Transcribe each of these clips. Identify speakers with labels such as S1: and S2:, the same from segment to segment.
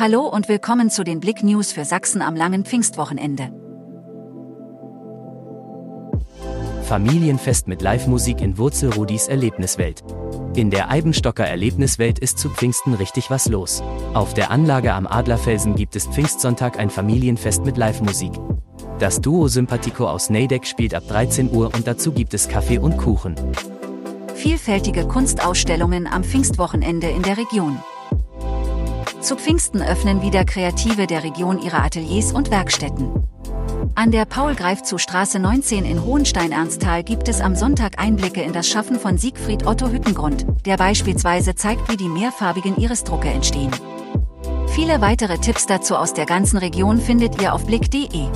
S1: Hallo und willkommen zu den Blick News für Sachsen am langen Pfingstwochenende.
S2: Familienfest mit Live-Musik in Wurzelrudis Erlebniswelt. In der Eibenstocker Erlebniswelt ist zu Pfingsten richtig was los. Auf der Anlage am Adlerfelsen gibt es Pfingstsonntag ein Familienfest mit Live-Musik. Das Duo Sympathico aus Neideck spielt ab 13 Uhr und dazu gibt es Kaffee und Kuchen.
S1: Vielfältige Kunstausstellungen am Pfingstwochenende in der Region. Zu Pfingsten öffnen wieder Kreative der Region ihre Ateliers und Werkstätten. An der Paul-Greifzu-Straße 19 in Hohenstein-Ernsthal gibt es am Sonntag Einblicke in das Schaffen von Siegfried Otto Hüttengrund, der beispielsweise zeigt, wie die mehrfarbigen Irisdrucke entstehen. Viele weitere Tipps dazu aus der ganzen Region findet ihr auf blick.de.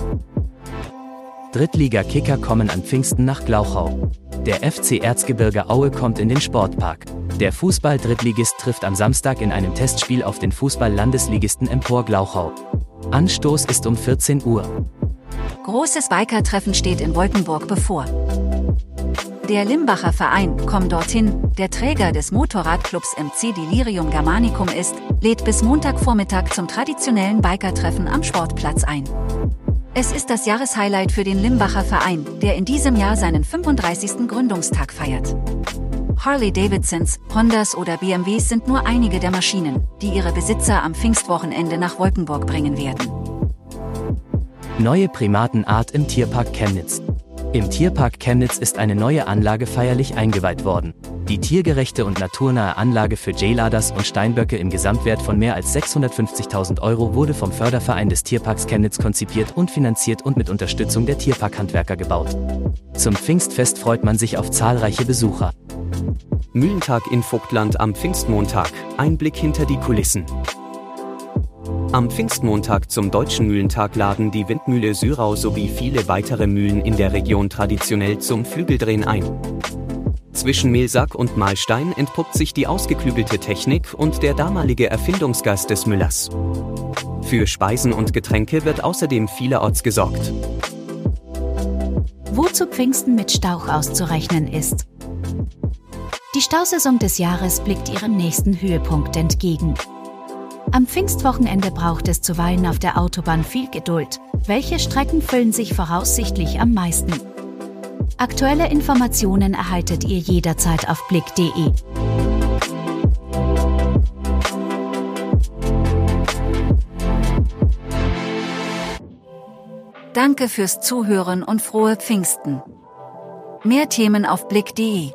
S2: Drittliga-Kicker kommen an Pfingsten nach Glauchau. Der FC Erzgebirge Aue kommt in den Sportpark. Der Fußball-Drittligist trifft am Samstag in einem Testspiel auf den Fußball-Landesligisten Empor Glauchau. Anstoß ist um 14 Uhr.
S1: Großes Biker-Treffen steht in Wolkenburg bevor. Der Limbacher Verein Komm dorthin, der Träger des Motorradclubs MC Delirium Germanicum ist, lädt bis Montagvormittag zum traditionellen Biker-Treffen am Sportplatz ein. Es ist das Jahreshighlight für den Limbacher Verein, der in diesem Jahr seinen 35. Gründungstag feiert. Harley-Davidsons, Hondas oder BMWs sind nur einige der Maschinen, die ihre Besitzer am Pfingstwochenende nach Wolkenburg bringen werden.
S2: Neue Primatenart im Tierpark Chemnitz. Im Tierpark Chemnitz ist eine neue Anlage feierlich eingeweiht worden. Die tiergerechte und naturnahe Anlage für J-Laders und Steinböcke im Gesamtwert von mehr als 650.000 Euro wurde vom Förderverein des Tierparks Chemnitz konzipiert und finanziert und mit Unterstützung der Tierparkhandwerker gebaut. Zum Pfingstfest freut man sich auf zahlreiche Besucher.
S3: Mühlentag in Vogtland am Pfingstmontag. Ein Blick hinter die Kulissen. Am Pfingstmontag zum Deutschen Mühlentag laden die Windmühle Syrau sowie viele weitere Mühlen in der Region traditionell zum Flügeldrehen ein. Zwischen Mehlsack und Mahlstein entpuppt sich die ausgeklügelte Technik und der damalige Erfindungsgeist des Müllers. Für Speisen und Getränke wird außerdem vielerorts gesorgt.
S4: Wo zu Pfingsten mit Stauch auszurechnen ist. Die Stausaison des Jahres blickt ihrem nächsten Höhepunkt entgegen. Am Pfingstwochenende braucht es zuweilen auf der Autobahn viel Geduld. Welche Strecken füllen sich voraussichtlich am meisten? Aktuelle Informationen erhaltet ihr jederzeit auf blick.de.
S1: Danke fürs Zuhören und frohe Pfingsten. Mehr Themen auf blick.de